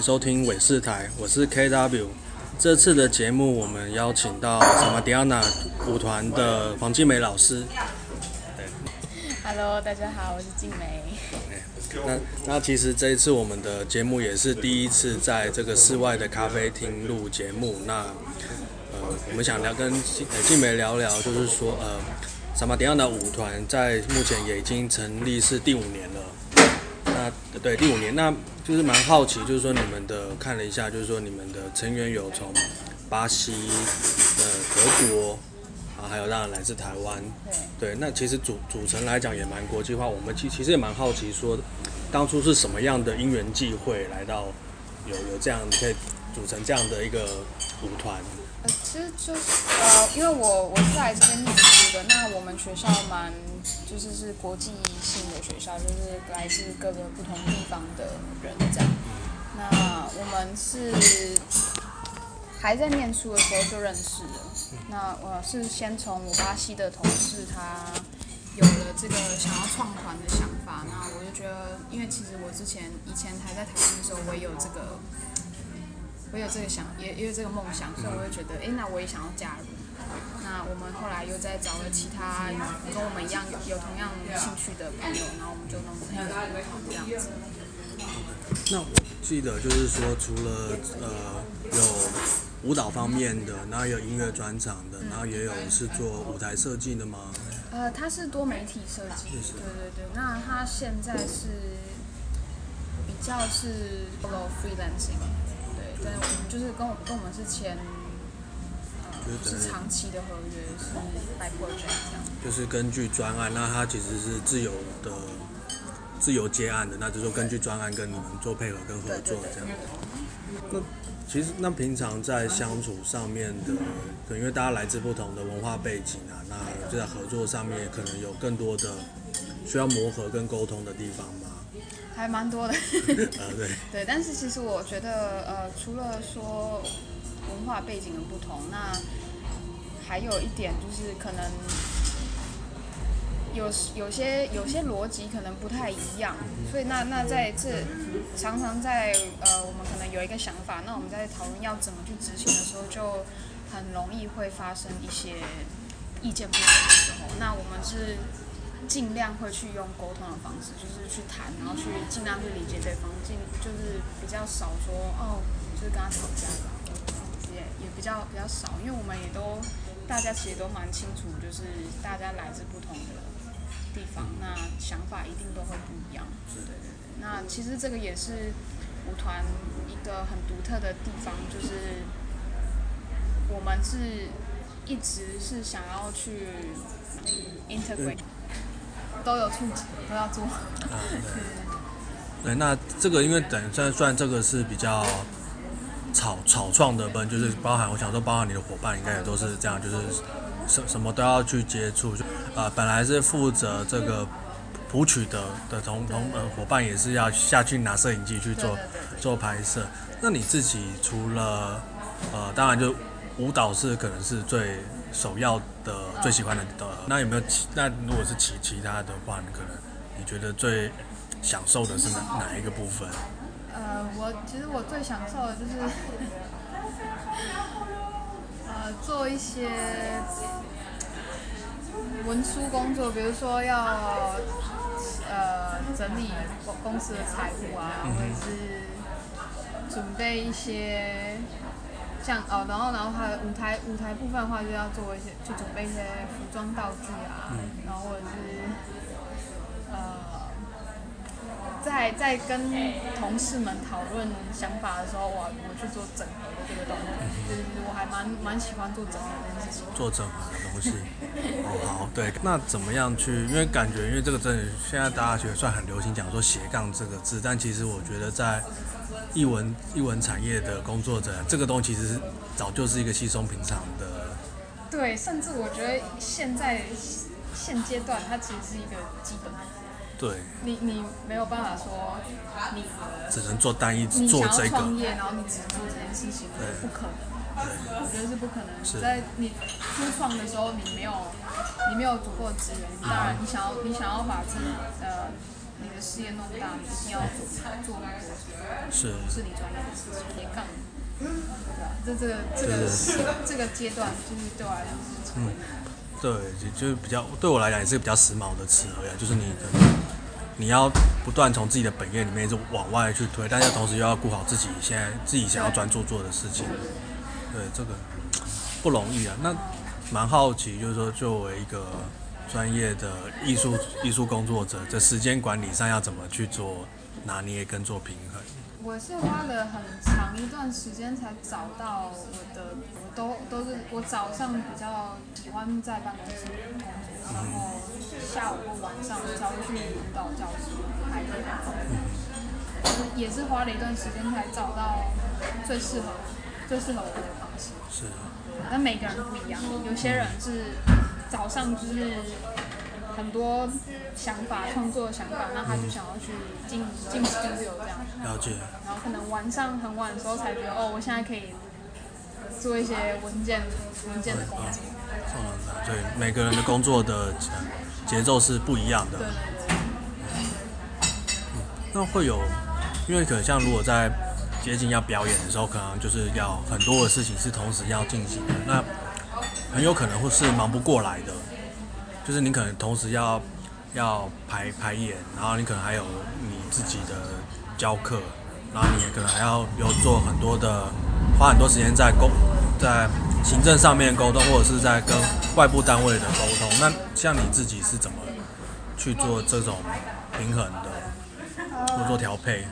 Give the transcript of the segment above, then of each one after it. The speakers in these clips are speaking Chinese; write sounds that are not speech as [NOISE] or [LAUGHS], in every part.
收听伟视台，我是 KW。这次的节目，我们邀请到 Samadhiana 舞团的黄静梅老师。对，Hello，大家好，我是静美。那那其实这一次我们的节目也是第一次在这个室外的咖啡厅录节目。那呃，我们想聊跟静梅聊聊，就是说呃，Samadhiana 舞团在目前也已经成立是第五年对第五年，那就是蛮好奇，就是说你们的看了一下，就是说你们的成员有从巴西、呃德国，啊还有当然来自台湾，对，那其实组组成来讲也蛮国际化。我们其其实也蛮好奇，说当初是什么样的因缘际会来到有有这样可以组成这样的一个舞团。呃，其实就是呃，因为我我是来这边那我们学校蛮就是是国际性的学校，就是来自各个不同地方的人这样。那我们是还在念书的时候就认识了。那我是先从我巴西的同事，他有了这个想要创团的想法，那我就觉得，因为其实我之前以前还在台湾的时候，我也有这个。我有这个想，也也有这个梦想，所以我就觉得，哎，那我也想要加入。那我们后来又再找了其他跟我们一样有有同样兴趣的朋友，然后我们就弄成一个这样子。那我记得就是说，除了呃有舞蹈方面的，然后有音乐专场的，然后也有是做舞台设计的吗？呃，他是多媒体设计，对对对。那他现在是比较是 solo freelancing。对，我们就是跟我跟我们是签，呃，是长期的合约，是 by project 这样。就是根据专案，那他其实是自由的，自由接案的，那就是说根据专案跟你们做配合跟合作这样。那其实那平常在相处上面的，可能因为大家来自不同的文化背景啊，那就在合作上面可能有更多的需要磨合跟沟通的地方吧。还蛮多的，[LAUGHS] 呃对，对，但是其实我觉得，呃，除了说文化背景的不同，那还有一点就是可能有有些有些逻辑可能不太一样，所以那那在这常常在呃我们可能有一个想法，那我们在讨论要怎么去执行的时候，就很容易会发生一些意见不同的时候，那我们是。尽量会去用沟通的方式，就是去谈，然后去尽量去理解对方，尽就是比较少说哦，就是跟他吵架吧，比较比较少，因为我们也都大家其实都蛮清楚，就是大家来自不同的地方，那想法一定都会不一样。对对对，那其实这个也是舞团一个很独特的地方，就是我们是一直是想要去 integrate。都有触及，都要做。啊，[LAUGHS] 对。对，那这个因为等算算这个是比较草草创的本，就是包含我想说，包含你的伙伴应该也都是这样，就是什什么都要去接触。就呃，本来是负责这个谱曲的的同同呃伙伴也是要下去拿摄影机去做做拍摄。那你自己除了呃，当然就舞蹈是可能是最。首要的最喜欢的的，那有没有其那如果是其其他的话，你可能你觉得最享受的是哪哪一个部分？呃，我其实我最享受的就是，[LAUGHS] 呃，做一些文书工作，比如说要呃整理公公司的财务啊，或者是准备一些。像哦，然后然后还有舞台舞台部分的话，就要做一些，就准备一些服装道具啊，嗯、然后或者是呃，在在跟同事们讨论想法的时候，我我去做整合的这个东西，就是我还蛮蛮喜欢做整合这件事情。做整合的东西，哦好，对，那怎么样去？因为感觉，因为这个真的现在大家觉得算很流行讲说斜杠这个字，但其实我觉得在。译文译文产业的工作者，这个东西其实是早就是一个稀松平常的。对，甚至我觉得现在现阶段，它其实是一个基本。对。你你没有办法说你只能做单一做这个。创业，然后你只做这件事情，对，不可能。我觉得是不可能。是。在你初创的时候，你没有你没有足够的资源，当然你想要你想要把自己呃。你的事业弄大，你一定要做做多是是你专业的事情，也杠，对吧？这这个这个是这个阶段，就是对我来讲是嗯，对，就是比较对我来讲也是比较时髦的词而已，就是你可能你要不断从自己的本业里面就往外去推，但是同时又要顾好自己现在自己想要专注做的事情，对这个不容易啊。那蛮好奇，就是说作为一个。专业的艺术艺术工作者，在时间管理上要怎么去做拿捏跟做平衡？我是花了很长一段时间才找到我的，我都都是我早上比较喜欢在办公室工作，然后下午或晚上才会去舞蹈教室排练，也是花了一段时间才找到最适合最适合我的方式。是。但每个人不一样，有些人是。早上就是很多想法、创作的想法，那他就想要去进进 studio 这样。了解。然后可能晚上很晚的时候才觉得，哦，我现在可以做一些文件文件的工作。嗯，对，每个人的工作的节奏是不一样的。对。嗯，那会有，因为可能像如果在接近要表演的时候，可能就是要很多的事情是同时要进行的。那很有可能会是忙不过来的，就是你可能同时要要排排演，然后你可能还有你自己的教课，然后你可能还要有做很多的，花很多时间在沟在行政上面沟通，或者是在跟外部单位的沟通。那像你自己是怎么去做这种平衡的，或做调配？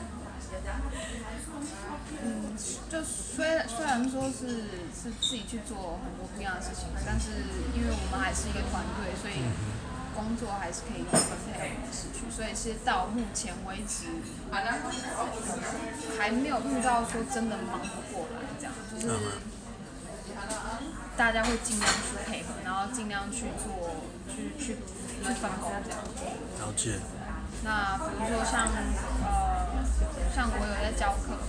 嗯，就虽虽然说是是自己去做很多不一样的事情，但是因为我们还是一个团队，所以工作还是可以分配的模式去。所以是到目前为止，还没有遇到说真的忙不过来这样，就是大家会尽量去配合，然后尽量去做，去去去分工这样。了解。那比如说像呃，像我有在教课。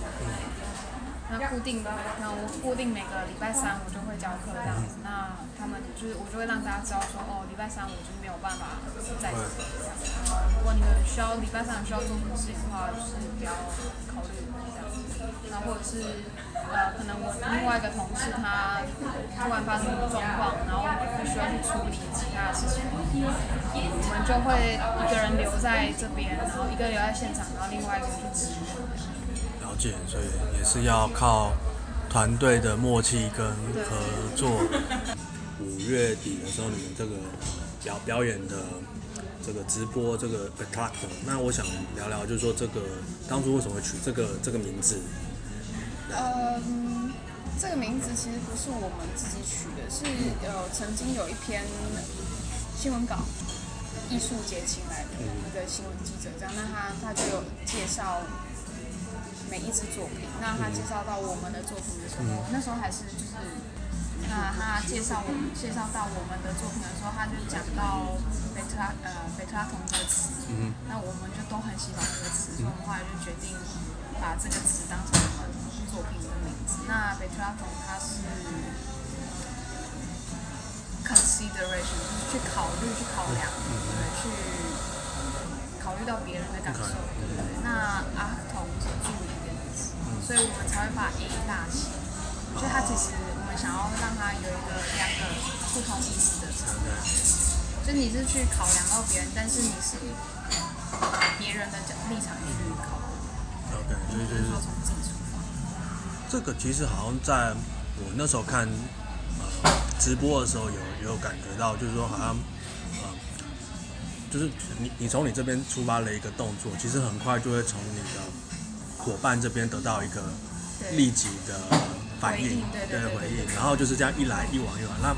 那固定的，那我固定每个礼拜三我就会教课这样子。那他们就是我就会让大家知道说，哦，礼拜三我就没有办法在这里这样子。如果你们需要礼拜三需要做什么事情的话，就是不要考虑这样子。那或者是呃，可能我另外一个同事他突然发生什么状况，然后我们不需要去处理其他的事情，我们就会一个人留在这边，然后一个留在现场，然后另外一个去支援。所以也是要靠团队的默契跟合作。五月底的时候，你们这个表表演的这个直播这个 Betlatom，那我想聊聊，就是说这个当初为什么会取这个这个名字？嗯，这个名字其实不是我们自己取的，是呃曾经有一篇新闻稿，艺术节请来的一个新闻记者，这样，那他他就有介绍。每一支作品，那他介绍到我们的作品的时候，嗯、那时候还是就是，那他介绍我们介绍到我们的作品的时候，他就讲到贝特拉呃贝特拉童这个词，嗯、那我们就都很喜欢这个词，所以我们后来就决定把这个词当成我们作品的名字。那贝特拉童它是 consideration，就是去考虑、去考量，对，去考虑到别人的感受，对不对？那阿童是助理。所以我们才会把 A 大写，所以它其实我们想要让它有一个两个不同意思的层面，就你是去考量到别人，但是你是别人的角立场去考虑。OK，所以就是说从自己出发。这个其实好像在我那时候看呃直播的时候有有感觉到，就是说好像呃就是你你从你这边出发了一个动作，其实很快就会从你的。伙伴这边得到一个立即的反应，对回应，然后就是这样一来一往一往。那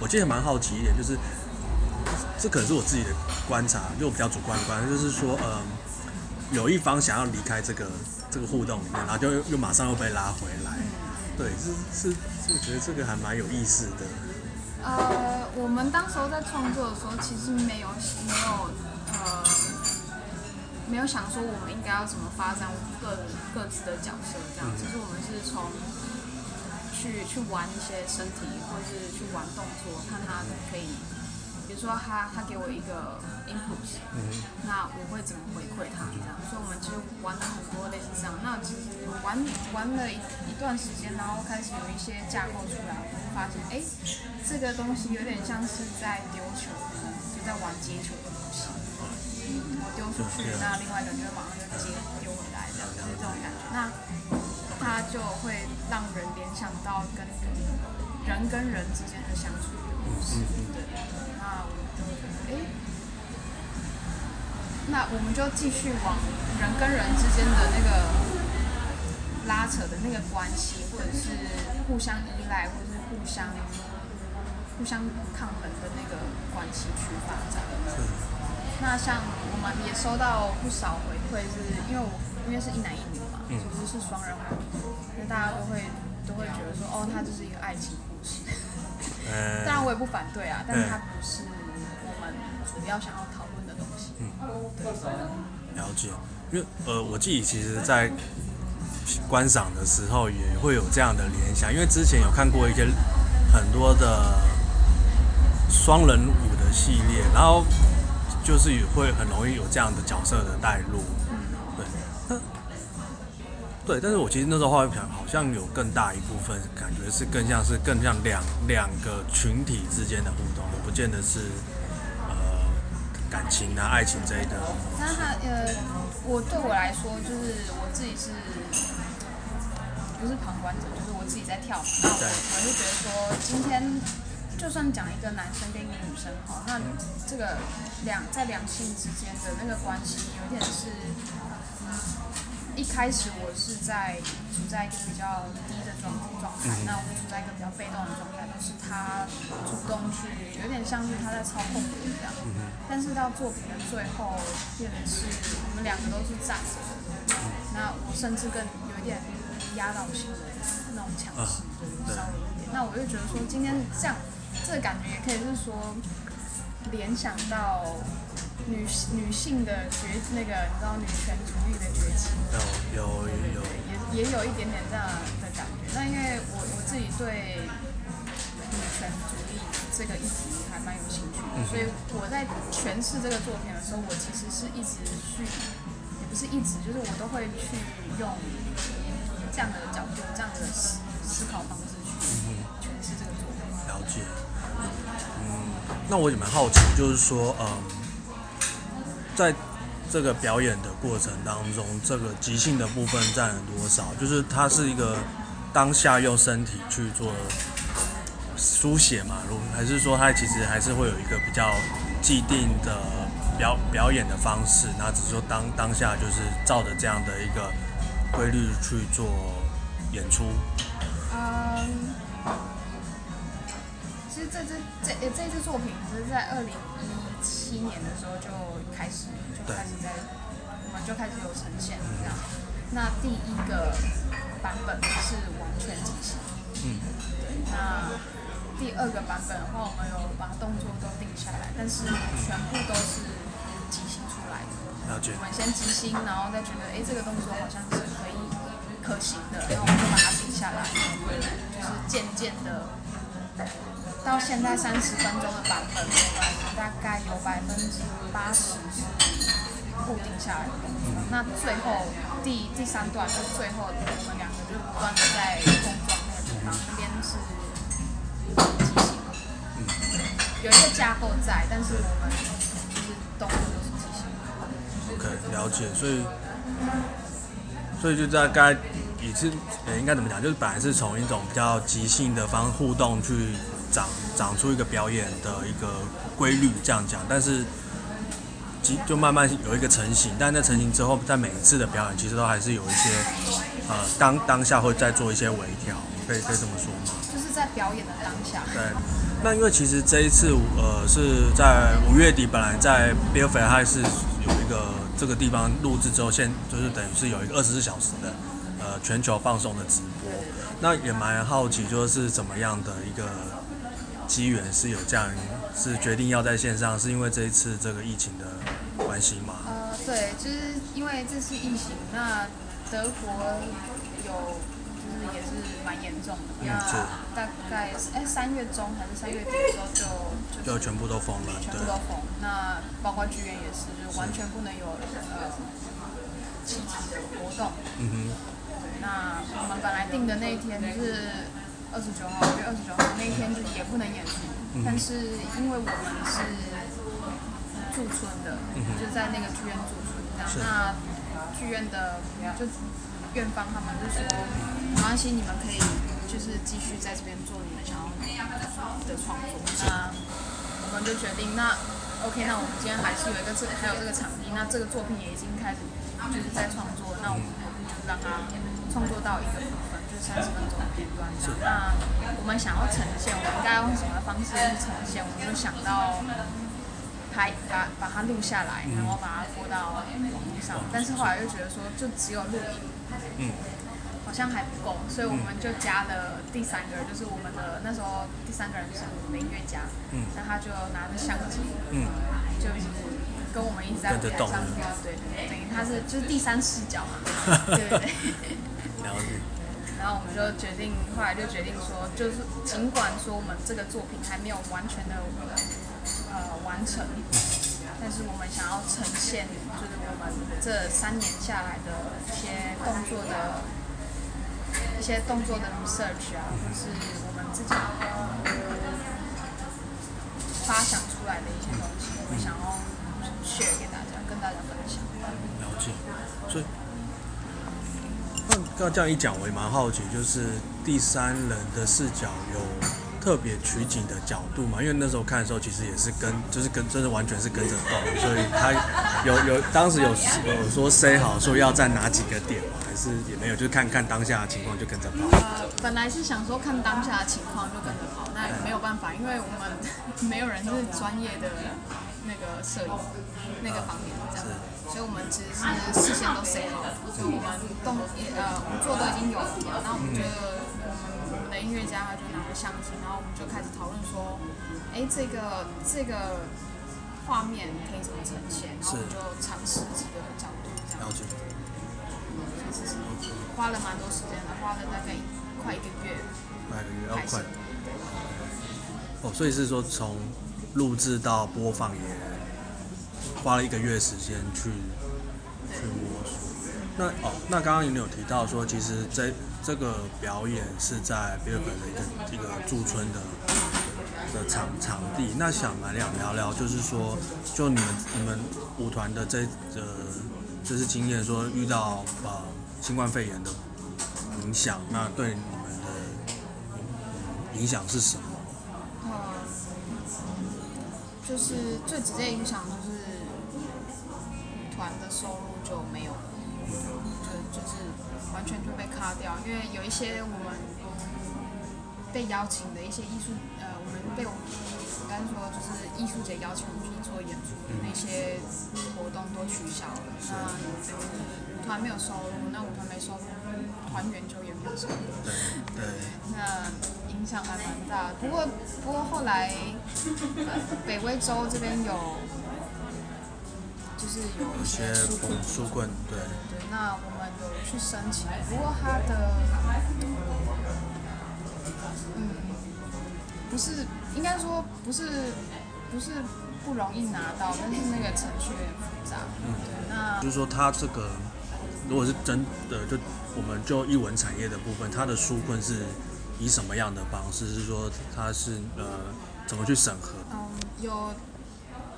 我记得蛮好奇一点，就是这可能是我自己的观察，就比较主观的观察，就是说，嗯，有一方想要离开这个这个互动里面，然后就又，又马上又被拉回来。对，是是，我觉得这个还蛮有意思的。呃，我们当时候在创作的时候，其实没有没有呃。没有想说我们应该要怎么发展各各自的角色这样，其实我们是从去去玩一些身体，或是去玩动作，看他可以比如说他他给我一个 input，嗯，那我会怎么回馈他这样？所以我们就玩了很多类似这样。那其实玩玩了一一段时间，然后开始有一些架构出来，我们发现，哎，这个东西有点像是在丢球，就在玩接球我丢出去，那另外一个就会马上就接丢回来，这样就是这种感觉。那他就会让人联想到跟人跟人之间的相处。的故事，对，那我就觉得，哎，那我们就继续往人跟人之间的那个拉扯的那个关系，或者是互相依赖，或者是互相互相抗衡的那个关系去发展。那像我们也收到不少回馈，是因为我因为是一男一女嘛，其实是双人舞，那大家都会都会觉得说，哦，它就是一个爱情故事。[LAUGHS] [LAUGHS] 当然我也不反对啊，但是它不是我们主要想要讨论的东西。嗯，对。了解，因为呃，我自己其实，在观赏的时候也会有这样的联想，因为之前有看过一些很多的双人舞的系列，然后就是也会很容易有这样的角色的带入。对，但是我其实那时候后来想，好像有更大一部分感觉是更像是更像两两个群体之间的互动，不见得是呃感情啊、爱情这一的。那他呃，我对我来说，就是我自己是不是旁观者，就是我自己在跳嘛。那我我就觉得说，今天就算讲一个男生跟一个女生哈，那这个两在两性之间的那个关系，有点是。一开始我是在处在一个比较低的状状态，那我处在一个比较被动的状态，都是他主动去，有点像是他在操控我一样。但是到作品的最后，变成是我们两个都是站着的，那我甚至更有一点压倒性的那种强势，稍微一点。那我就觉得说，今天这样这个感觉也可以是说联想到。女女性的崛那个，你知道女权主义的崛起，有有有，也也有一点点这样的感觉。那因为我我自己对女权主义这个议题还蛮有兴趣的，所以我在诠释这个作品的时候，我其实是一直去，也不是一直，就是我都会去用这样的角度、这样的思思考方式去诠释这个作品。了解。嗯，那我也蛮好奇，就是说，嗯。在这个表演的过程当中，这个即兴的部分占了多少？就是它是一个当下用身体去做书写嘛，如还是说它其实还是会有一个比较既定的表表演的方式？那只是说当当下就是照着这样的一个规律去做演出。实这支这这这支作品是在二零一。七年的时候就开始就开始在，我们就开始有呈现这样。那第一个版本是完全即兴，嗯，对。那第二个版本的话，我们有把动作都定下来，但是全部都是即兴出来的。了解。我们先即兴，然后再觉得，哎，这个动作好像是可以可行的，然后我们就把它定下来，就是渐渐的。到现在三十分钟的版本，大概有百分之八十是固定下来的。那最后第第三段就是最后我们两个就不断的在碰撞那个地方，那边是即兴，有一个架构在，但是我们就是动作都是即兴。OK，了解。所以，所以就大概也是，呃，应该怎么讲？就是本来是从一种比较即兴的方互动去。长长出一个表演的一个规律，这样讲，但是就慢慢有一个成型，但在成型之后，在每一次的表演，其实都还是有一些呃当当下会再做一些微调，可以可以这么说吗？就是在表演的当下。对，那因为其实这一次呃是在五月底，本来在 Bielefeld 还是有一个这个地方录制之后，现就是等于是有一个二十四小时的呃全球放送的直播，那也蛮好奇，就是怎么样的一个。机缘是有这样，是决定要在线上，是因为这一次这个疫情的关系吗？呃，对，就是因为这次疫情，那德国有就是也是蛮严重的。嗯、那大概哎三月中还是三月底的时候就就，就全部都封了，全部都封。那包括剧院也是，就完全不能有呃积极的活动。嗯哼。对，那我们本来定的那一天就是二十九号，五月二十九号那一天就也不能演出，嗯、但是因为我们是驻村的，嗯、就在那个剧院驻村这样。那剧院的就院方他们就说，没关系，你们可以就是继续在这边做你们想要的创作。那我们就决定，那 OK，那我们今天还是有一个这还有这个场地，那这个作品也已经开始就是在创作，那我们就让它创作到一个三十分钟的片段这样。那我们想要呈现，我们应该用什么方式去呈现？我们就想到。拍把把它录下来，然后把它播到网络上。但是后来又觉得说，就只有录音，嗯，好像还不够，所以我们就加了第三个人，就是我们的那时候第三个人就是我们的音乐家，嗯，那他就拿着相机，嗯，就是跟我们一直在舞台上，对对对，等于他是就是第三视角嘛，[LAUGHS] 对对对？了解。然后我们就决定，后来就决定说，就是尽管说我们这个作品还没有完全的。呃，完成，但是我们想要呈现，就是我们这三年下来的一些动作的，一些动作的 research 啊，或是我们自己发想出来的一些东西，我们想要 share 给大家，跟大家分享。了解，所以，刚这样一讲，我也蛮好奇，就是第三人的视角有。特别取景的角度嘛，因为那时候看的时候，其实也是跟，就是跟，真的完全是跟着动，所以他有有当时有有说 say 好说要在哪几个点吗？还是也没有，就是看看当下的情况就跟着跑。呃，本来是想说看当下的情况就跟着跑，那也没有办法，因为我们没有人是专业的那个摄影那个方面这样，所以我们其实是事先都 say 好了，所以我们动呃我们做都已经有了嘛，那我们的。音乐家他就拿着相机，然后我们就开始讨论说，哎，这个这个画面可以怎么呈现？然后我们就尝试几个角度这样子。其实是花了蛮多时间的，花了大概快一个月。快一个月要快。哦，所以是说从录制到播放也花了一个月时间去去摸索。那哦，那刚刚你有提到说，其实这。这个表演是在比尔本的一个一个驻村的的场场地。那想来聊聊聊，就是说，就你们你们舞团的这呃，就是经验，说遇到呃新冠肺炎的影响，那对你们的影响是什么？嗯，就是最直接影响就是收入就没有了，就就是。完全就被卡掉，因为有一些我们被邀请的一些艺术，呃，我们被我应该说就是艺术节邀请我们去做演出的那些活动都取消了，那舞团没有收入，那舞团没收入，团员就也没有收入，对，对，那影响还蛮大。不过不过后来，呃，北威州这边有。就是有一些书棍，对。对，那我们有去申请，不过他的，嗯，不是，应该说不是，不是不容易拿到，但是那个程序有点复杂。嗯。对那就是说，他这个如果是真的，就我们就译文产业的部分，他的书棍是以什么样的方式？是说他是呃怎么去审核？嗯，有。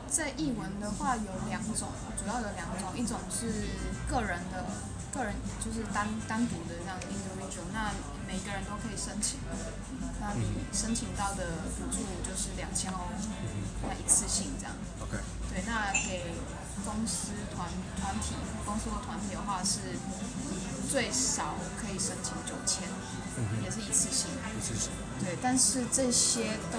在译文的话有两种，主要有两种，一种是个人的，个人就是单单独的这样 individual，那每个人都可以申请，那你申请到的补助就是两千欧，那一次性这样。OK。对，那给公司团团体，公司或团体的话是最少可以申请九千，也是一次性。一次性。对，但是这些都。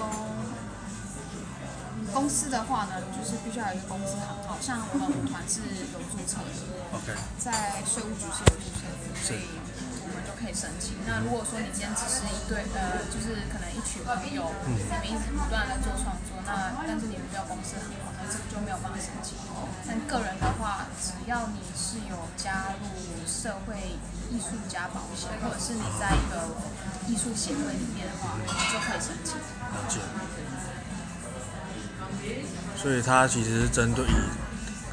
公司的话呢，就是必须要有一个公司行号，像我们舞团是有注册的.在税务局是有注册的，所以我们就可以申请。那如果说你今天只是一对呃，就是可能一群朋友，你们一直不断的做创作，那但是你们没有公司行号，那这个就没有办法申请。但个人的话，只要你是有加入社会艺术家保险，或者是你在一个艺术协会里面的话，你就可以申请。了解。所以它其实是针对以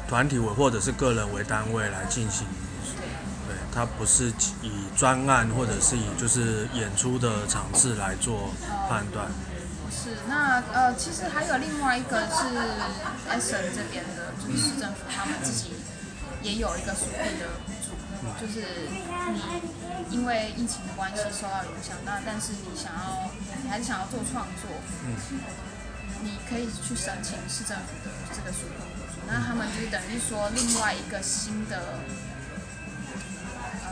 团体为或者是个人为单位来进行，对，它不是以专案或者是以就是演出的场次来做判断。是，那呃，其实还有另外一个是 Essen 这边的，就是市政府他们自己也有一个属地的补助，就是你因为疫情的关系受到影响，那但是你想要你还是想要做创作，你可以去申请市政府的这个纾困。那他们就是等于说另外一个新的呃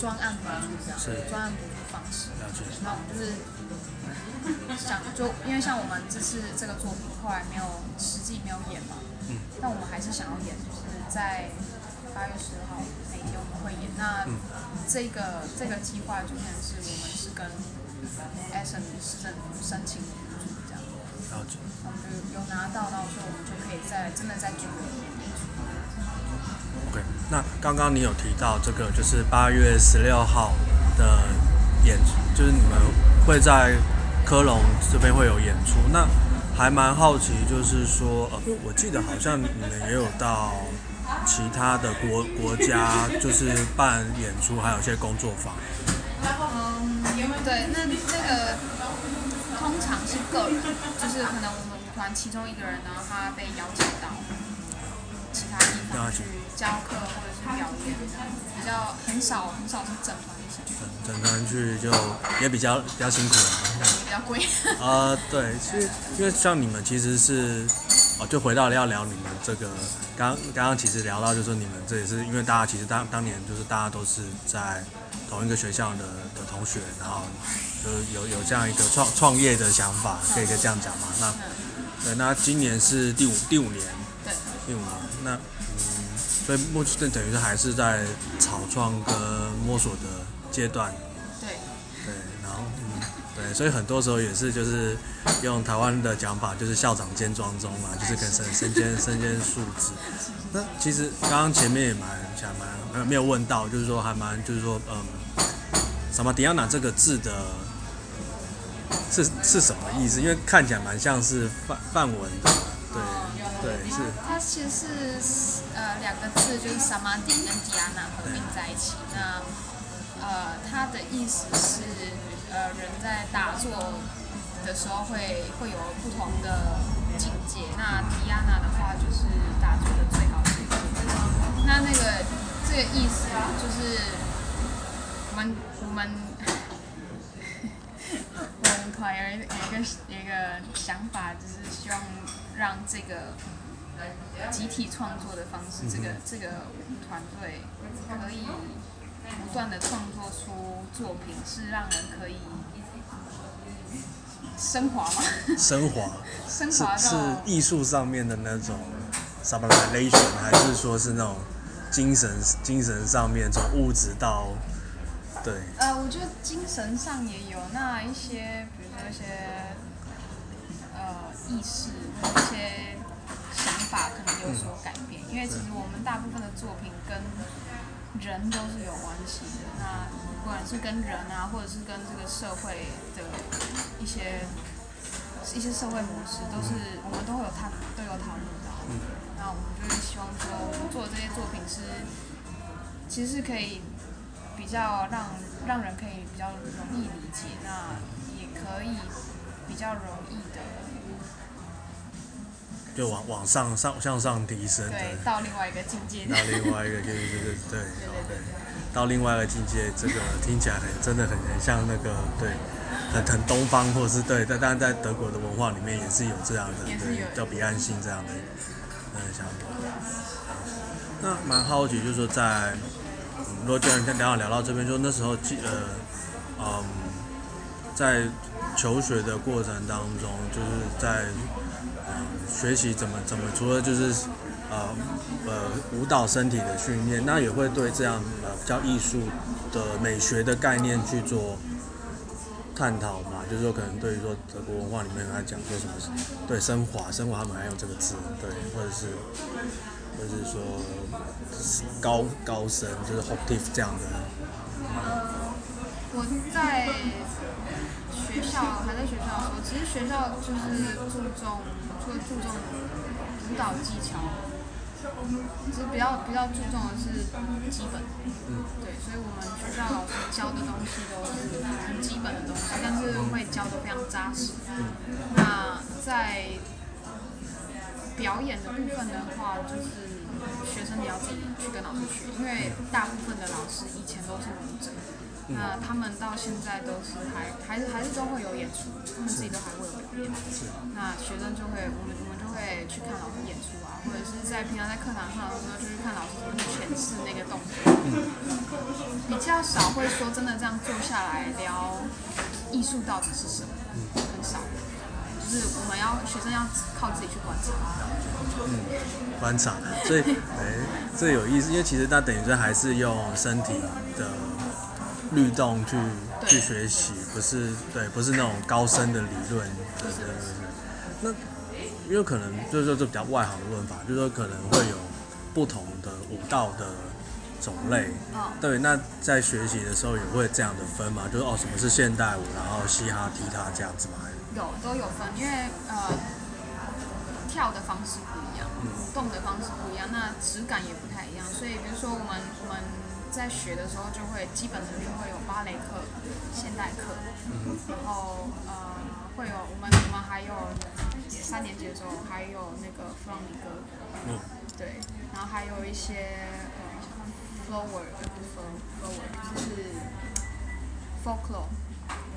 专案补助这样，专案补助方式。了解。那我们就是想就因为像我们这次这个作品后来没有实际没有演嘛，嗯，但我们还是想要演，就是在八月十号那一天我们会演。那这个这个计划就变成是我们是跟 Essen 市政府申请的。有有拿到，到时候我们就可以在真的再举行演出。OK，那刚刚你有提到这个，就是八月十六号的演出，就是你们会在科隆这边会有演出。那还蛮好奇，就是说，呃，我记得好像你们也有到其他的国国家，就是办演出，还有一些工作坊。嗯，对，那那个。通常是个人，就是可能我们舞团其中一个人，然后他被邀请到其他地方去教课或者是表演，比较很少很少是整团一起去。整团去就也比较比较辛苦了，也 [LAUGHS] 比较贵。呃，对，其实因为像你们其实是哦，就回到要聊你们这个，刚刚刚其实聊到就是你们这也是因为大家其实当当年就是大家都是在同一个学校的的同学，然后。就是有有这样一个创创业的想法，可以可以这样讲吗？那对，那今年是第五第五年，对，第五年。那嗯，所以目前等于是还是在草创跟摸索的阶段。对。对，然后嗯，对，所以很多时候也是就是用台湾的讲法，就是校长兼庄中嘛，就是跟身身兼身兼数职。那其实刚刚前面也蛮想蛮没有没有问到，就是说还蛮就是说嗯，什么迪亚娜这个字的。是是什么意思？因为看起来蛮像是范范文的，对、嗯、对是。它其实是呃两个字，就是 Samadhi 跟迪亚娜合并在一起。那呃它的意思是呃人在打坐的时候会会有不同的境界。那 d i a n a 的话就是打坐的最高境界。那那个这个意思就是我们我们。有一有一个有一个想法，就是希望让这个集体创作的方式，这个这个团队可以不断的创作出作品，是让人可以升华吗？升华。[LAUGHS] 升华是艺术上面的那种 sublimation，还是说是那种精神精神上面从物质到对？呃，我觉得精神上也有那一些。有一些呃意识，或者一些想法可能有所改变，因为其实我们大部分的作品跟人都是有关系的。那不管是跟人啊，或者是跟这个社会的一些一些社会模式，都是我们都会有探都有讨论到。那我们就是希望说，我们做的这些作品是其实是可以比较让让人可以比较容易理解。那可以比较容易的，就往往上上向上提升，对，到另外一个境界，到另外一个就是这个对，对，到另外一个境界，这个听起来很真的很很像那个对，很很东方或者是对，但但在德国的文化里面也是有这样的，对，叫彼岸性这样的嗯想法。那蛮好奇，就是说在，如果既然刚刚聊到这边，就那时候记呃嗯在。求学的过程当中，就是在、呃、学习怎么怎么，除了就是呃呃舞蹈身体的训练，那也会对这样呃比较艺术的美学的概念去做探讨嘛，就是说可能对于说德国文化里面来讲说什么对升华，升华他们还用这个字，对，或者是或者是说高高深，就是 octave 这样的。我在学校还在学校的时候，其实学校就是注重，除了注重舞蹈技巧。其实比较比较注重的是基本，对，所以我们学校老师教的东西都是很基本的东西，但是会教的非常扎实。那在表演的部分的话，就是学生你要自己去跟老师学，因为大部分的老师以前都是舞者。那他们到现在都是还还是还是都会有演出，他们自己都还会有表演。那学生就会，我们我们就会去看老师演出啊，或者是在平常在课堂上的时候，就去看老师怎么去诠释那个动作。嗯比较少会说真的这样坐下来聊艺术到底是什么，很少。就是我们要学生要靠自己去观察。嗯，观察，所以哎，这有意思，因为其实他等于说还是用身体的。律动去去学习，不是对，不是那种高深的理论，对对对对。那因为可能就是说这比较外行的问法，就是说可能会有不同的舞蹈的种类，对。那在学习的时候也会这样的分嘛？就是哦，什么是现代舞，然后嘻哈、踢踏这样子吗？有都有分，因为呃跳的方式不一样，舞动的方式不一样，那质感也不太一样。所以比如说我们我们。在学的时候就会基本的就会有芭蕾课、现代课，然后呃会有我们我们还有三年级的时候还有那个弗朗明哥，嗯，对，然后还有一些呃 flower 的部分，flower 就是 folklore，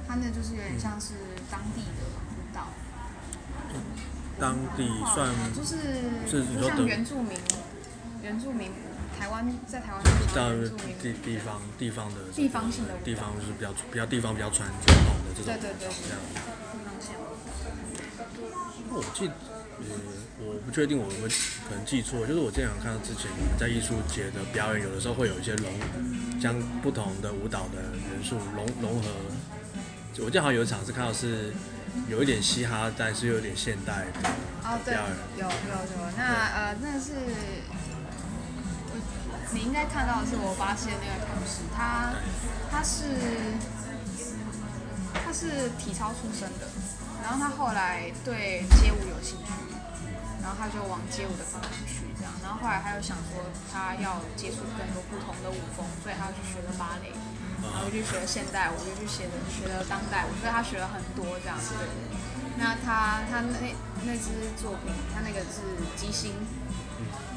它那就是有点像是当地的舞蹈，当地算就是就像原住民，原住民。台湾在台湾是地地方地方的地方性的地方就是比较比较地方比较传统的这种对对对这样。我记，呃，我不确定我有没有可能记错，就是我经常看到之前你们在艺术节的表演，有的时候会有一些融将不同的舞蹈的元素融融合。我记得好像有一场是看到是有一点嘻哈，但是又有点现代的表演。哦，对，有有有，那呃，那是。你应该看到的是我发现那个同事，他他是他是体操出身的，然后他后来对街舞有兴趣，然后他就往街舞的方向去这样，然后后来他又想说他要接触更多不同的舞风，所以他去学了芭蕾，然后又去学了现代舞，又去学了学了当代舞，所以他学了很多这样子。那他他那那支作品，他那个是即兴。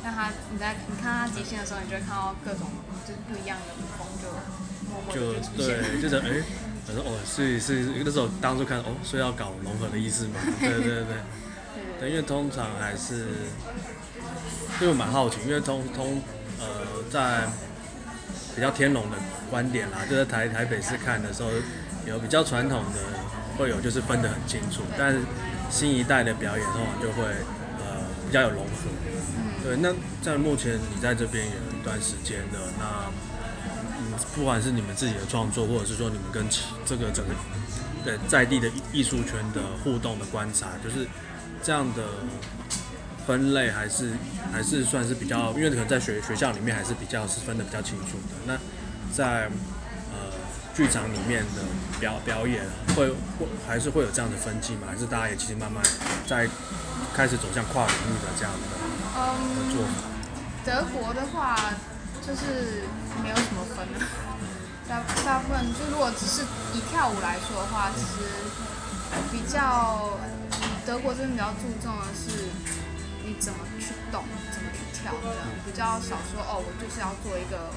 那他，你在你看他极限的时候，你就会看到各种就是不一样的舞风，就默默就。对，就是哎，他说哦，所以是那时候当初看哦，所以要搞融合的意思嘛？[LAUGHS] 对对对对。因为通常还是，因为我蛮好奇，因为通通呃，在比较天龙的观点啦，就在台台北市看的时候，有比较传统的会有就是分得很清楚，但是新一代的表演通常就会呃比较有融合。对，那在目前你在这边也有一段时间的，那嗯，不管是你们自己的创作，或者是说你们跟这个整个对在地的艺术圈的互动的观察，就是这样的分类还是还是算是比较，因为可能在学学校里面还是比较是分得比较清楚的。那在呃剧场里面的表表演会会还是会有这样的分际吗？还是大家也其实慢慢在开始走向跨领域的这样的？嗯，德国的话就是没有什么分的，大大部分就如果只是以跳舞来说的话，其实比较德国这边比较注重的是你怎么去动，怎么去跳这样，比较少说哦，我就是要做一个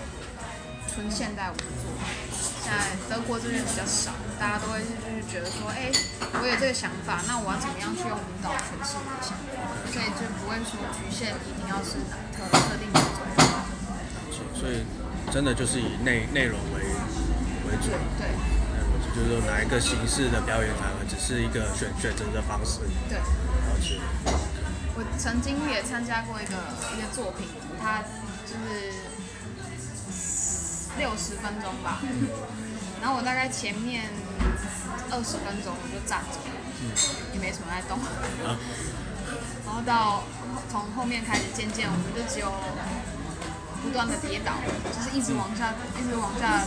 纯现代舞的作在德国这边比较少，大家都会就是觉得说，哎，我有这个想法，那我要怎么样去用舞蹈诠释我的想法？所以就不会说局限一定要是哪特特定的一种方法。所以真的就是以内内容为为主。对。对。就是说哪一个形式的表演反而只是一个选选择的方式。对。了解。我曾经也参加过一个一个作品，它就是六十分钟吧。嗯。然后我大概前面二十分钟我就站着，嗯，也没什么在动。啊。然后到从后面开始，渐渐我们就只有不断的跌倒，就是一直往下，一直往下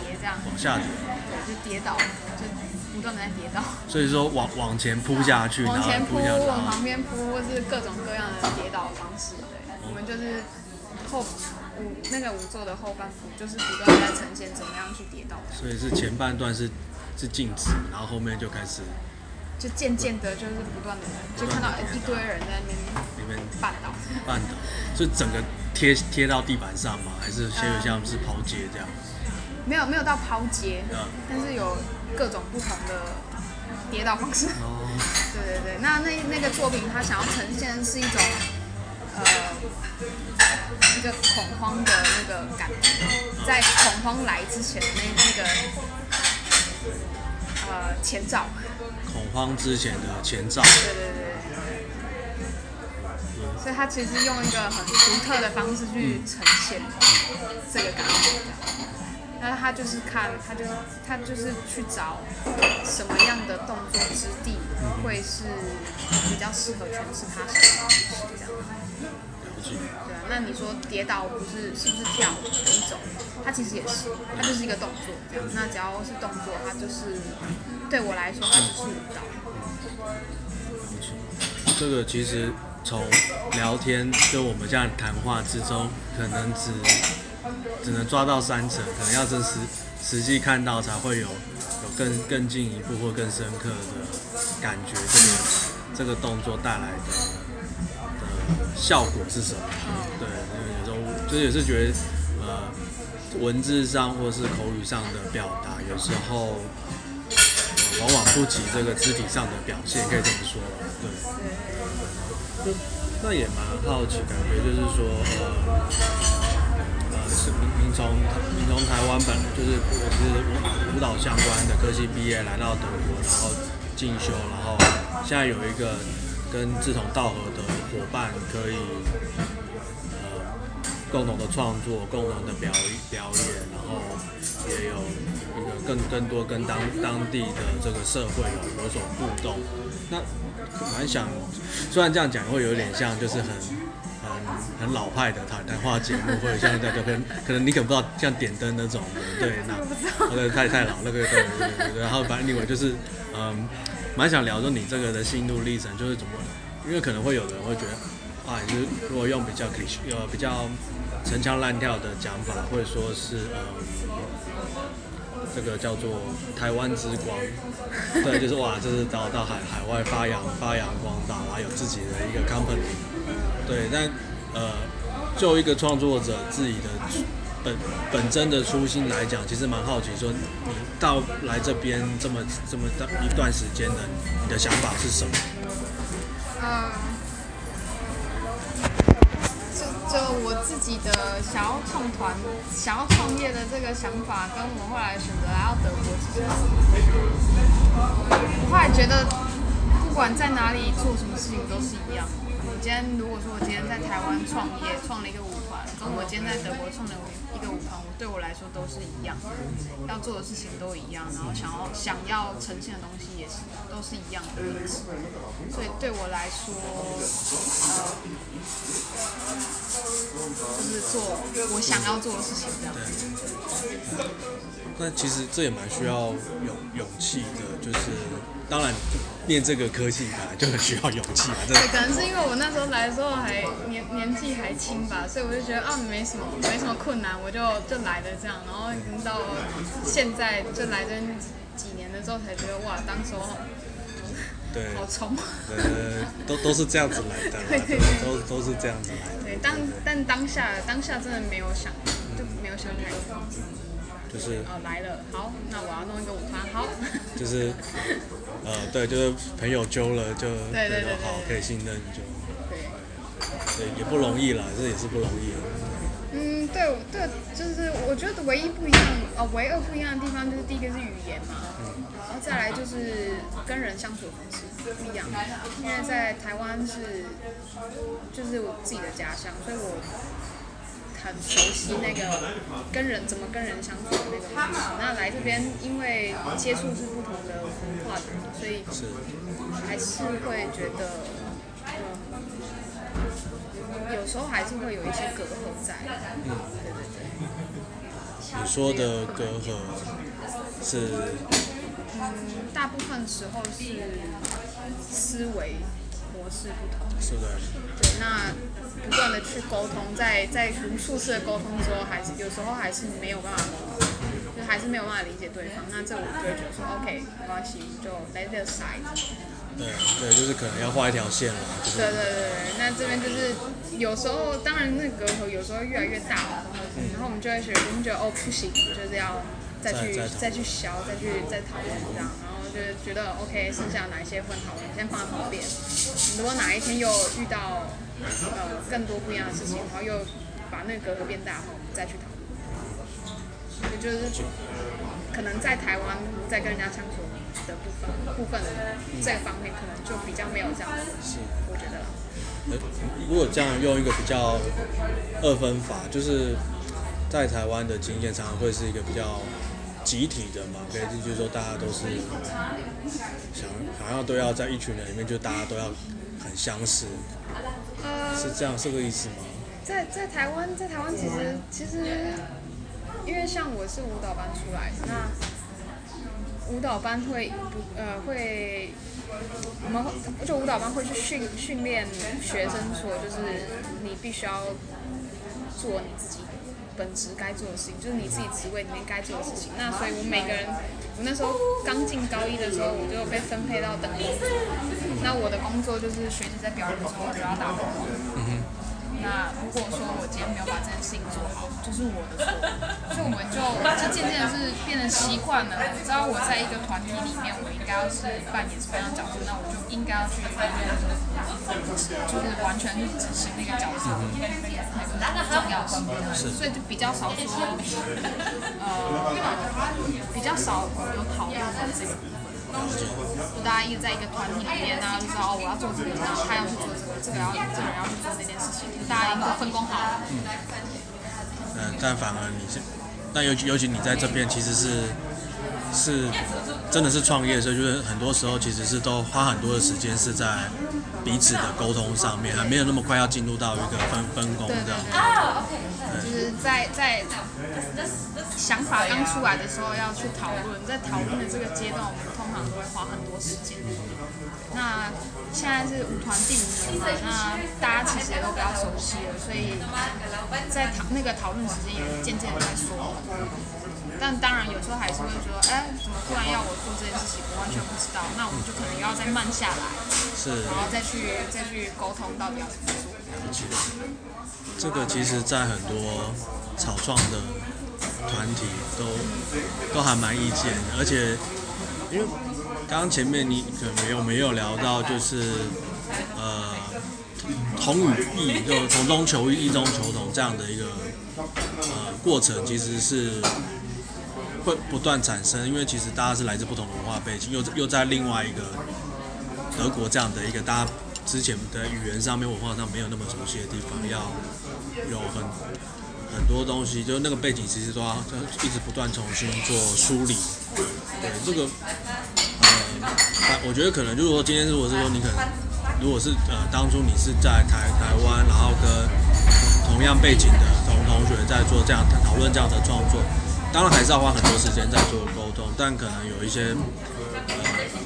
跌这样。往下跌。对，就跌倒，就不断的在跌倒。所以说往往前扑下去，往前扑，往旁边扑，或是各种各样的跌倒的方式。对，我们就是后舞那个舞作的后半部，就是不断在呈现怎么样去跌倒。所以是前半段是是静止，然后后面就开始。就渐渐的，就是不断的，就看到一堆人在那边里面绊倒，绊倒，就整个贴贴到地板上吗？还是像像是抛接这样？没有没有到抛接，嗯，但是有各种不同的跌倒方式。哦，对对对，那那那个作品，他想要呈现的是一种呃一个恐慌的那个感觉，在恐慌来之前的那那个呃前兆。恐慌之前的前兆。对对对，对。所以他其实用一个很独特的方式去呈现这个感觉。那他就是看，他就他就是去找什么样的动作质地会是比较适合诠释他想要的东西这样。对啊，那你说跌倒不是是不是跳舞的一种？它其实也是，它就是一个动作这样。那只要是动作，它就是。对我来说，它只是舞蹈。这个其实从聊天，跟我们这样谈话之中，可能只只能抓到三成，可能要真实实际看到，才会有有更更进一步或更深刻的感觉。这个这个动作带来的的效果是什么？对，有时候就是也是觉得，呃，文字上或是口语上的表达，有时候。往往不及这个肢体上的表现，可以这么说，对。就那也蛮好奇，感觉就是说，呃，呃，是您您从您从台湾本来就是我是舞舞蹈相关的科系毕业，来到德国，然后进修，然后现在有一个跟志同道合的伙伴，可以呃共同的创作，共同的表表演，然后也有一个。更更多跟当当地的这个社会有有所互动，那蛮想，虽然这样讲会有点像，就是很很很老派的谈谈话节目，或者像在这边，可能你可能不知道像点灯那种的，对，那那个太太老那个对对对，然后反正另外就是嗯，蛮想聊说你这个的心路历程，就是怎么，因为可能会有人会觉得啊，就是如果用比较可以呃比较陈腔滥调的讲法，或者说是呃。这个叫做台湾之光，对，[LAUGHS] 就是哇，这是到到海海外发扬发扬光大，然后有自己的一个 company，对，但呃，就一个创作者自己的本本真的初心来讲，其实蛮好奇说，你到来这边这么这么一段时间的，你的想法是什么？嗯。就我自己的想要创团、想要创业的这个想法，跟我后来选择来到德国，其实我后来觉得，不管在哪里做什么事情都是一样。我今天如果说我今天在台湾创业，创了一个舞，跟我今天在德国创了一个舞团，我对我来说都是一样，要做的事情都一样，然后想要想要呈现的东西也是都是一样的意思。所以对我来说，呃。就是做我想要做的事情，这样。子。那其实这也蛮需要勇勇气的，就是当然念这个科技本来就很需要勇气啊。对，可能是因为我那时候来的时候还年年纪还轻吧，所以我就觉得啊没什么没什么困难，我就就来了这样。然后到现在就来这几年的时候才觉得哇，当时候。对，好冲，呃，都都是这样子来的，对对对，都都是这样子来的。对，但但当下当下真的没有想，就没有想太多。就是哦来了，好，那我要弄一个舞团，好。[LAUGHS] 就是，呃，对，就是朋友揪了就，对对对，好，可以信任就。对。对，也不容易啦，这也是不容易。嗯，对对，就是我觉得唯一不一样，哦，唯二不一样的地方就是第一个是语言嘛，然后再来就是跟人相处的方式不一样，因为在台湾是就是我自己的家乡，所以我很熟悉那个跟人怎么跟人相处的那个方式。那来这边因为接触是不同的文化的人，所以还是会觉得。嗯有时候还是会有一些隔阂在。嗯，对对对。你说的隔阂是？嗯，大部分时候是思维模式不同。是的。对，那不断的去沟通，在在无数次的沟通之后，还是有时候还是没有办法，就还是没有办法理解对方。那这我就会觉得说，OK，没关系，就 let it slide。对对，就是可能要画一条线了。就是、对对对对，那这边就是有时候，当然那个隔阂有时候越来越大，嗯、然后我们就会觉得，我们觉得哦不行，就是要再去再，再去削，再去再讨论这样，然后就觉得 OK，剩下哪一些分讨论，先放在旁边。如果哪一天又遇到呃更多不一样的事情，然后又把那个隔阂变大后，再去讨论。也就是可能在台湾在跟人家相处。的部分部分这方面可能就比较没有这样子，是我觉得啦。如果这样用一个比较二分法，就是在台湾的经验常常会是一个比较集体的嘛，可以就是说大家都是想想要都要在一群人里面，就大家都要很相似，是这样是个意思吗？在在台湾，在台湾其实其实因为像我是舞蹈班出来的，那。舞蹈班会不呃会，我们会就舞蹈班会去训训练学生说，就是你必须要做你自己本职该做的事情，就是你自己职位里面该做的事情。那所以我每个人，我那时候刚进高一的时候，我就被分配到等。那我的工作就是学习在表演的时候就要打工。那如果说我今天没有把这件事情做好，就是我的错，所以我们就就渐渐的是变成习惯了。我知道我在一个团体里面，我应该要是扮演什么样的角色，那我就应该要去扮演，就是完全去执行那个角色的那个重要性。所以就比较少说，呃，比较少有讨论的这个。就大家一直在一个团体里面，大家就知道哦，我要做这个，然后他要去做这个，这个要这个人要去做那件事情，就大家已经分工好了。嗯，但反而你是，但尤其尤其你在这边其实是是真的是创业的时候，就是很多时候其实是都花很多的时间是在彼此的沟通上面，还没有那么快要进入到一个分分工这样。就是在在。想法刚出来的时候要去讨论，在讨论的这个阶段，我们通常都会花很多时间。那现在是舞团第五年嘛，那大家其实也都比较熟悉了，所以在讨那个讨论时间也渐渐的在缩短。但当然有时候还是会说，哎，怎么突然要我做这件事情，我完全不知道。那我们就可能要再慢下来，是，然后再去再去沟通到底要怎么做。这个其实，在很多草创的。团体都都还蛮意见的，而且因为刚刚前面你可能没有没有聊到，就是呃同与异，就从中求异，异中求同这样的一个呃过程，其实是会不断产生，因为其实大家是来自不同文化背景，又又在另外一个德国这样的一个大家之前的语言上面、文化上没有那么熟悉的地方，要有很。很多东西就是那个背景，其实都要一直不断重新做梳理。对这个，呃，我觉得可能就是说，今天如果是说你可能，如果是呃当初你是在台台湾，然后跟同样背景的同同学在做这样讨论这样的创作，当然还是要花很多时间在做沟通，但可能有一些呃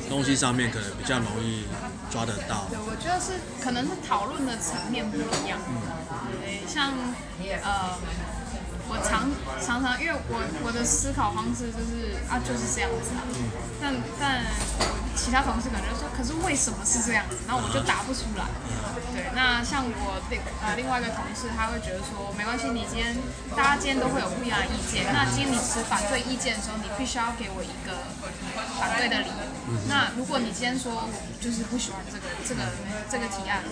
东西上面可能比较容易抓得到。对，我觉得是可能是讨论的层面不一样。对，像呃，我常常常，因为我我的思考方式就是啊就是这样子啊，但但我其他同事可能就说，可是为什么是这样子？然后我就答不出来。对，那像我另呃另外一个同事，他会觉得说，没关系，你今天大家今天都会有不一样的意见。那今天你持反对意见的时候，你必须要给我一个反对的理由。那如果你今天说我就是不喜欢这个这个这个提案，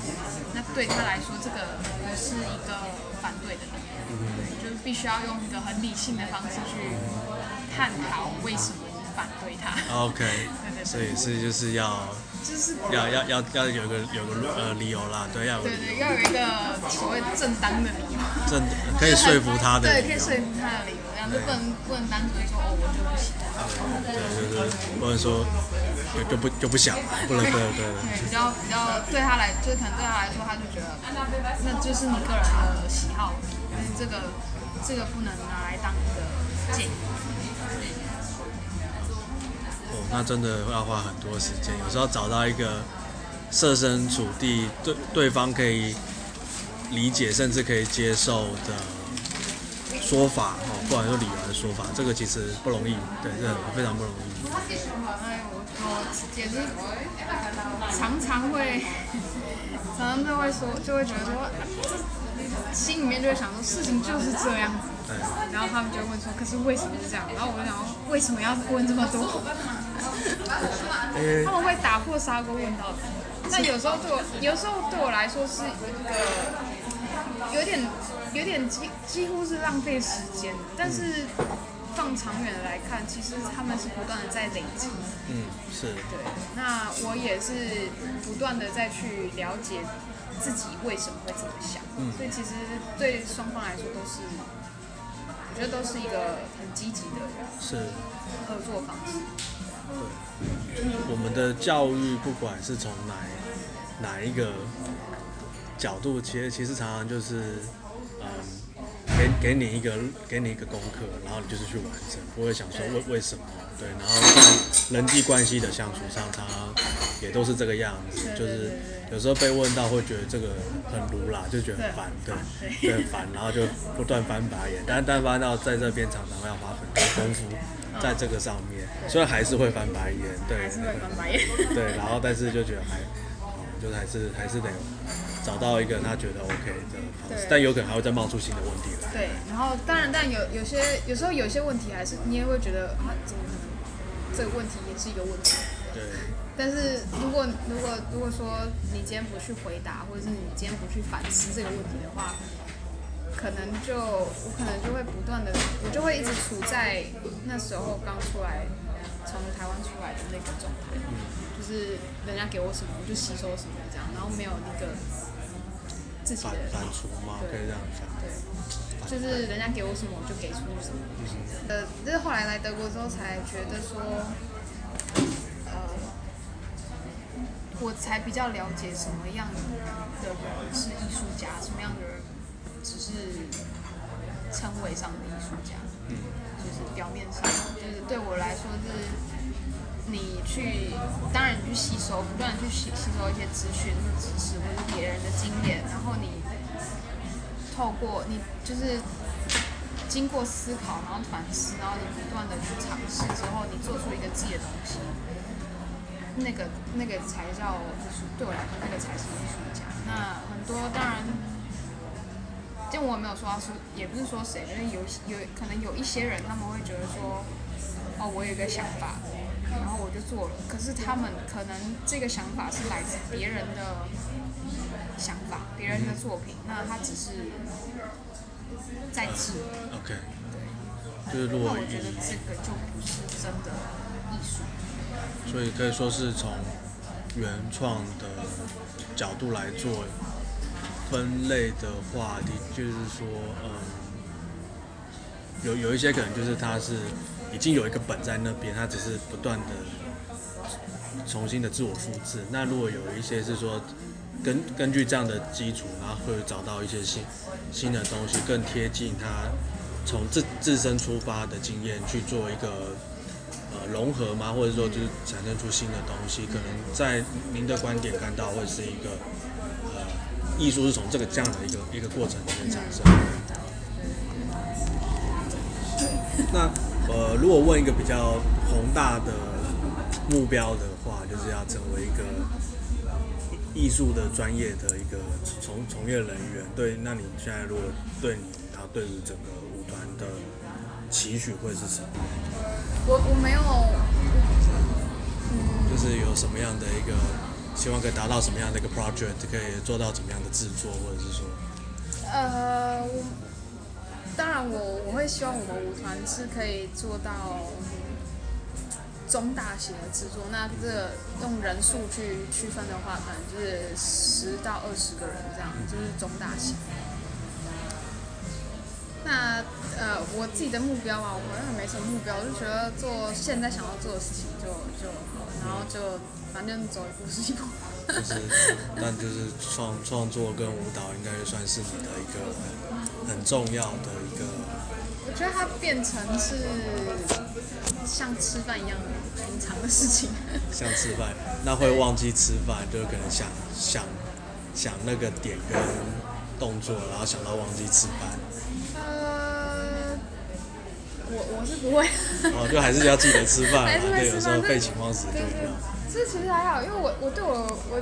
那对他来说，这个不是一个反对的理由。对，就是必须要用一个很理性的方式去探讨为什么你。反对他。OK，[LAUGHS] 所以是就是要，就是要要要要有个有个呃理由啦，对，要有对对，要有一个所谓正当的理由，正可以说服他的，[LAUGHS] 对，可以说服他的理由，这样就不能不能单纯说哦，我就不喜欢，对，就是不能说就就不就不想，不能对对，比较比较对他来，就可能对他来说，他就觉得那就是你个人的喜好，但是这个这个不能拿来当一个建议。那真的要花很多时间，有时候找到一个设身处地对对方可以理解甚至可以接受的说法哦，不管说理由的说法，这个其实不容易，对，这非常不容易。哎，我我也是常常会，常常都会说，就会觉得说，心里面就会想说，事情就是这样子。对。然后他们就会问说，可是为什么是这样？然后我就想说，为什么要问这么多？他们会打破砂锅问到底。那有时候对我，有时候对我来说是一个有点、有点几几乎是浪费时间。但是放长远的来看，其实他们是不断的在累积。嗯，是。对，那我也是不断的再去了解自己为什么会这么想。嗯。所以其实对双方来说都是，我觉得都是一个很积极的是合作方式。对，我们的教育不管是从哪哪一个角度，其实其实常常就是，嗯，给给你一个给你一个功课，然后你就是去完成，不会想说为为什么，对，然后在人际关系的相处上，常常也都是这个样子，就是有时候被问到会觉得这个很鲁啦，就觉得很烦，对，对，很烦，然后就不断翻白眼，但但翻到在这边常常要花很多功夫。在这个上面，虽然还是会翻白眼，对，还是会翻白眼，[LAUGHS] 对，然后但是就觉得还，哦，就是还是还是得找到一个他觉得 OK 的方式，但有可能还会再冒出新的问题来。对，然后当然，但有有些有时候有些问题还是你也会觉得啊，怎么可能这个问题也是一个问题？对。但是如果如果如果说你今天不去回答，或者是你今天不去反思这个问题的话。可能就我可能就会不断的，我就会一直处在那时候刚出来，从台湾出来的那个状态，就是人家给我什么我就吸收什么这样，然后没有那个自己的反刍吗？可以这样讲。对，就是人家给我什么我就给出什么。呃，就是后来来德国之后才觉得说，呃，我才比较了解什么样的人是艺术家，什么样的人。只是称谓上的艺术家，嗯，就是表面上，就是对我来说是，你去，当然你去吸收，不断去吸吸收一些资讯、知识或者别人的经验，然后你透过你就是经过思考，然后反思，然后你不断的去尝试之后，你做出一个自己的东西，那个那个才叫就是对我来说，那个才是艺术家。那很多当然。就我没有说他是，也不是说谁，因为有有可能有一些人，他们会觉得说，哦，我有一个想法，然后我就做了。可是他们可能这个想法是来自别人的想法，别人的作品，那他只是在制。OK。对。就是如果。那我觉得这个就不是真的艺术。所以可以说是从原创的角度来做。分类的话，的就是说，嗯，有有一些可能就是他是已经有一个本在那边，他只是不断的重新的自我复制。那如果有一些是说根根据这样的基础，然后会找到一些新新的东西，更贴近他从自自身出发的经验去做一个呃融合嘛，或者说就是产生出新的东西，可能在您的观点看到会是一个。艺术是从这个这样的一个一个过程里面产生的。那呃，如果问一个比较宏大的目标的话，就是要成为一个艺术的专业的一个从从业人员。对，那你现在如果对你，然后对于整个舞团的期许会是什么？我我没有，就是有什么样的一个希望可以达到什么样的一个 project，可以做到怎么样的制作，或者是说，呃，当然我我会希望我们舞团是可以做到中大型的制作。那这个用人数去区分的话，可能就是十到二十个人这样，就是中大型。那呃，我自己的目标嘛，我好像没什么目标，我就觉得做现在想要做的事情就就好，然后就反正走一步是一步。就是，但就是创创作跟舞蹈应该算是你的一个很重要的一个。我觉得它变成是像吃饭一样平常的事情。像吃饭，那会忘记吃饭，就可能想想想那个点跟动作，然后想到忘记吃饭。呃我我是不会，哦，就还是要记得吃饭，还是会吃饭。有时候废寝忘食就这样。这其实还好，因为我我对我我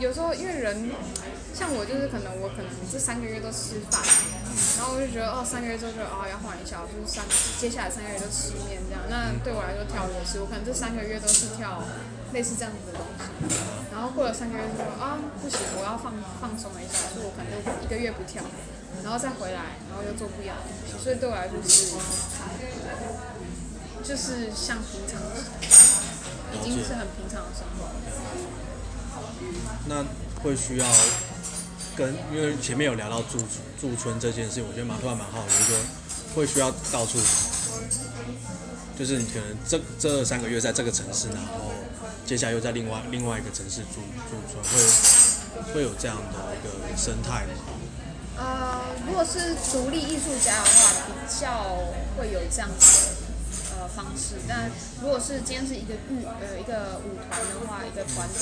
有时候因为人，像我就是可能我可能这三个月都吃饭，然后我就觉得哦三个月之后就哦要换一下，就是三接下来三个月都吃面这样。那对我来说跳舞也是，我可能这三个月都是跳类似这样子的东西，然后过了三个月之后啊不行，我要放放松一下，所以我可能就一个月不跳。然后再回来，然后又做不一样的东西，所以对我来说是，就是像平常，已经是很平常的生活了。那会需要跟，因为前面有聊到驻驻村这件事情，我觉得蛮突然蛮好奇，说会需要到处，就是你可能这这三个月在这个城市，然后接下来又在另外另外一个城市驻驻村，会会有这样的一个生态吗？呃，如果是独立艺术家的话，比较会有这样子的方式。但如果是今天是一个舞呃一个舞团的话，一个团队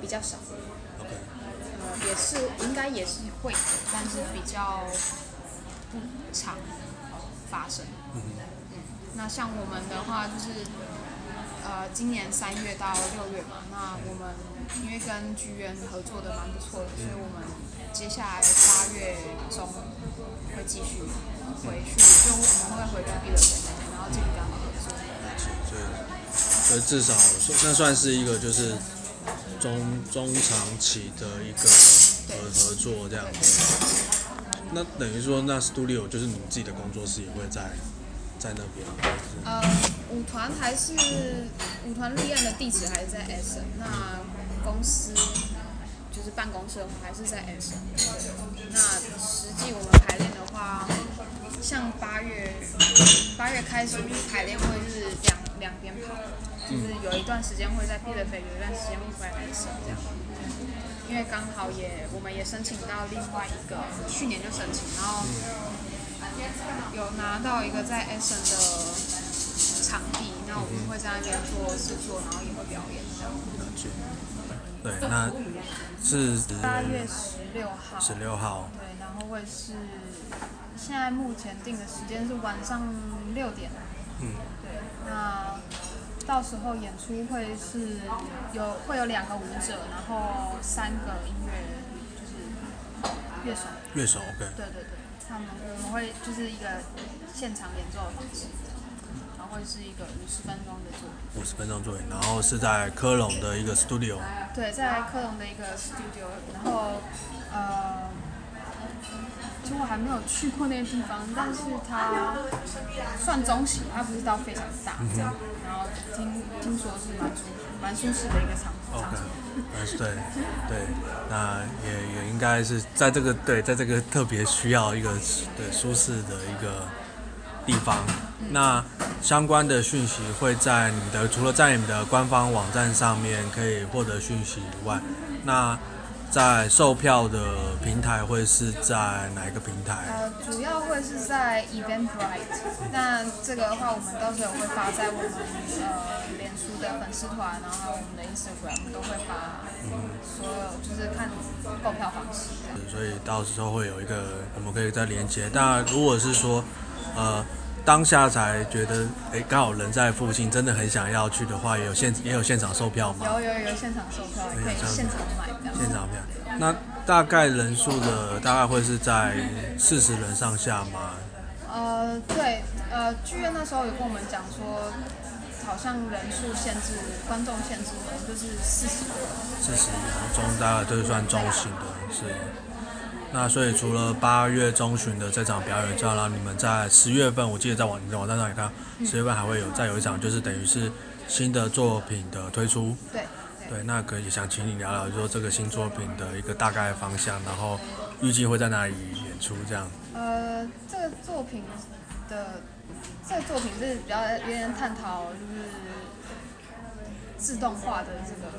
比较少。OK。呃，也是应该也是会的，但是比较不常发生。嗯。那像我们的话，就是呃今年三月到六月嘛，那我们因为跟剧院合作的蛮不错的，所以我们。接下来八月中会继续回去，就我们会回去毕了业那边，然后继续跟他们合作。所以，至少那算是一个就是中中长期的一个合合作这样子。那等于说，那 studio 就是你们自己的工作室也会在在那边。呃，舞团还是舞团立案的地址还是在 Essen，那公司。就是办公室的话，还是在 S。那实际我们排练的话，像八月八月开始排练会是两两边跑，就是有一段时间会在 Bielefeld，有一段时间会回来省这样。因为刚好也我们也申请到另外一个，去年就申请，然后有拿到一个在 S N 的场地，那我们会在那边做制作，然后也会表演这样。对，那是八月十六号。十六号。对，然后会是现在目前定的时间是晚上六点。嗯。对，那到时候演出会是有会有两个舞者，然后三个音乐就是乐手。乐手，OK。对对对，他们我们会就是一个现场演奏的方式。会是一个五十分钟的作品，五十分钟作品，然后是在科隆的一个 studio。对，在科隆的一个 studio，然后呃，其实我还没有去过那个地方，但是它算中型，它不是到非常大，这样、然后听听说是蛮舒蛮舒适的一个场场。OK，对对，那也也应该是在这个对，在这个特别需要一个对舒适的一个地方，那相关的讯息会在你的除了在你们的官方网站上面可以获得讯息以外，那在售票的平台会是在哪一个平台？呃，主要会是在 Eventbrite。那这个的话，我们到时候会发在我们呃脸书的粉丝团，然后我们的 Instagram 都会发，所有就是看购票方式。所以到时候会有一个我们可以再连接。但如果是说呃。当下才觉得，哎，刚好人在附近，真的很想要去的话，也有现也有现场售票吗？有有有现场售票，可以现场买票。现场票，那大概人数的大概会是在四十人上下吗？呃，对，呃，剧院那时候有跟我们讲说，好像人数限制，观众限制可能就是四十人。四十人，中大概都是算中型的，是。那所以除了八月中旬的这场表演之外，然后你们在十月份，我记得在网在网站上也看，十月份还会有再有一场，就是等于是新的作品的推出。对。对，那可以想请你聊聊，就说这个新作品的一个大概方向，然后预计会在哪里演出这样。呃，这个作品的这个作品是比较有点探讨，就是自动化的这个。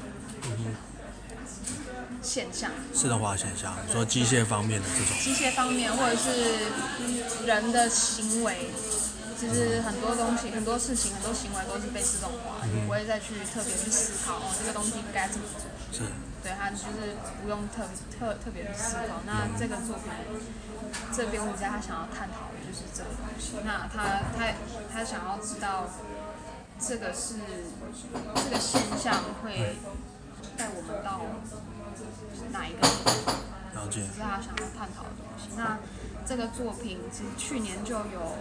现象，自动化现象，说机械方面的这种，机械方面或者是人的行为，其实很多东西、很多事情、很多行为都是被自动化，你不会再去特别去思考哦，这个东西应该怎么做。是，对，他就是不用特特特别去思考。那这个作品，这编舞家他想要探讨的就是这个东西。那他他他想要知道，这个是这个现象会带我们到。哪一个？了解。是他想要探讨的东西。那这个作品其实去年就有，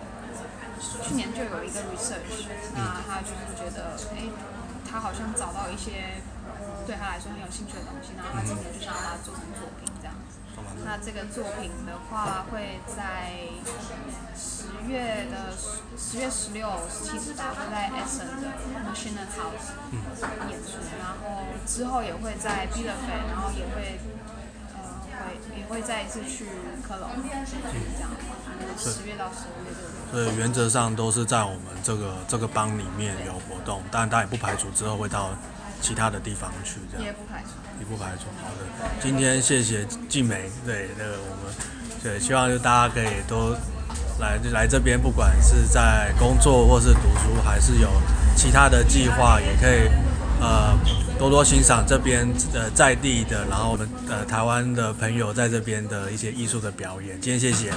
去年就有一个 research，那他就是觉得，哎、欸，他好像找到一些对他来说很有兴趣的东西，然后他今年就想要把它做成作品。那这个作品的话会在十月的十月十六、十七、十八会在 Essen 的 Maschinen Haus 演出，然后之后也会在 Bielefeld，然后也会呃会也会再一次去科隆，这样。十月到十五。对，原则上都是在我们这个这个帮里面有活动，但然大家也不排除之后会到其他的地方去这样。也不排除。也不排除。好的，今天谢谢静梅，对那个我们对希望就大家可以都。来来这边，不管是在工作或是读书，还是有其他的计划，也可以呃多多欣赏这边呃在地的，然后我们呃台湾的朋友在这边的一些艺术的表演。今天谢谢。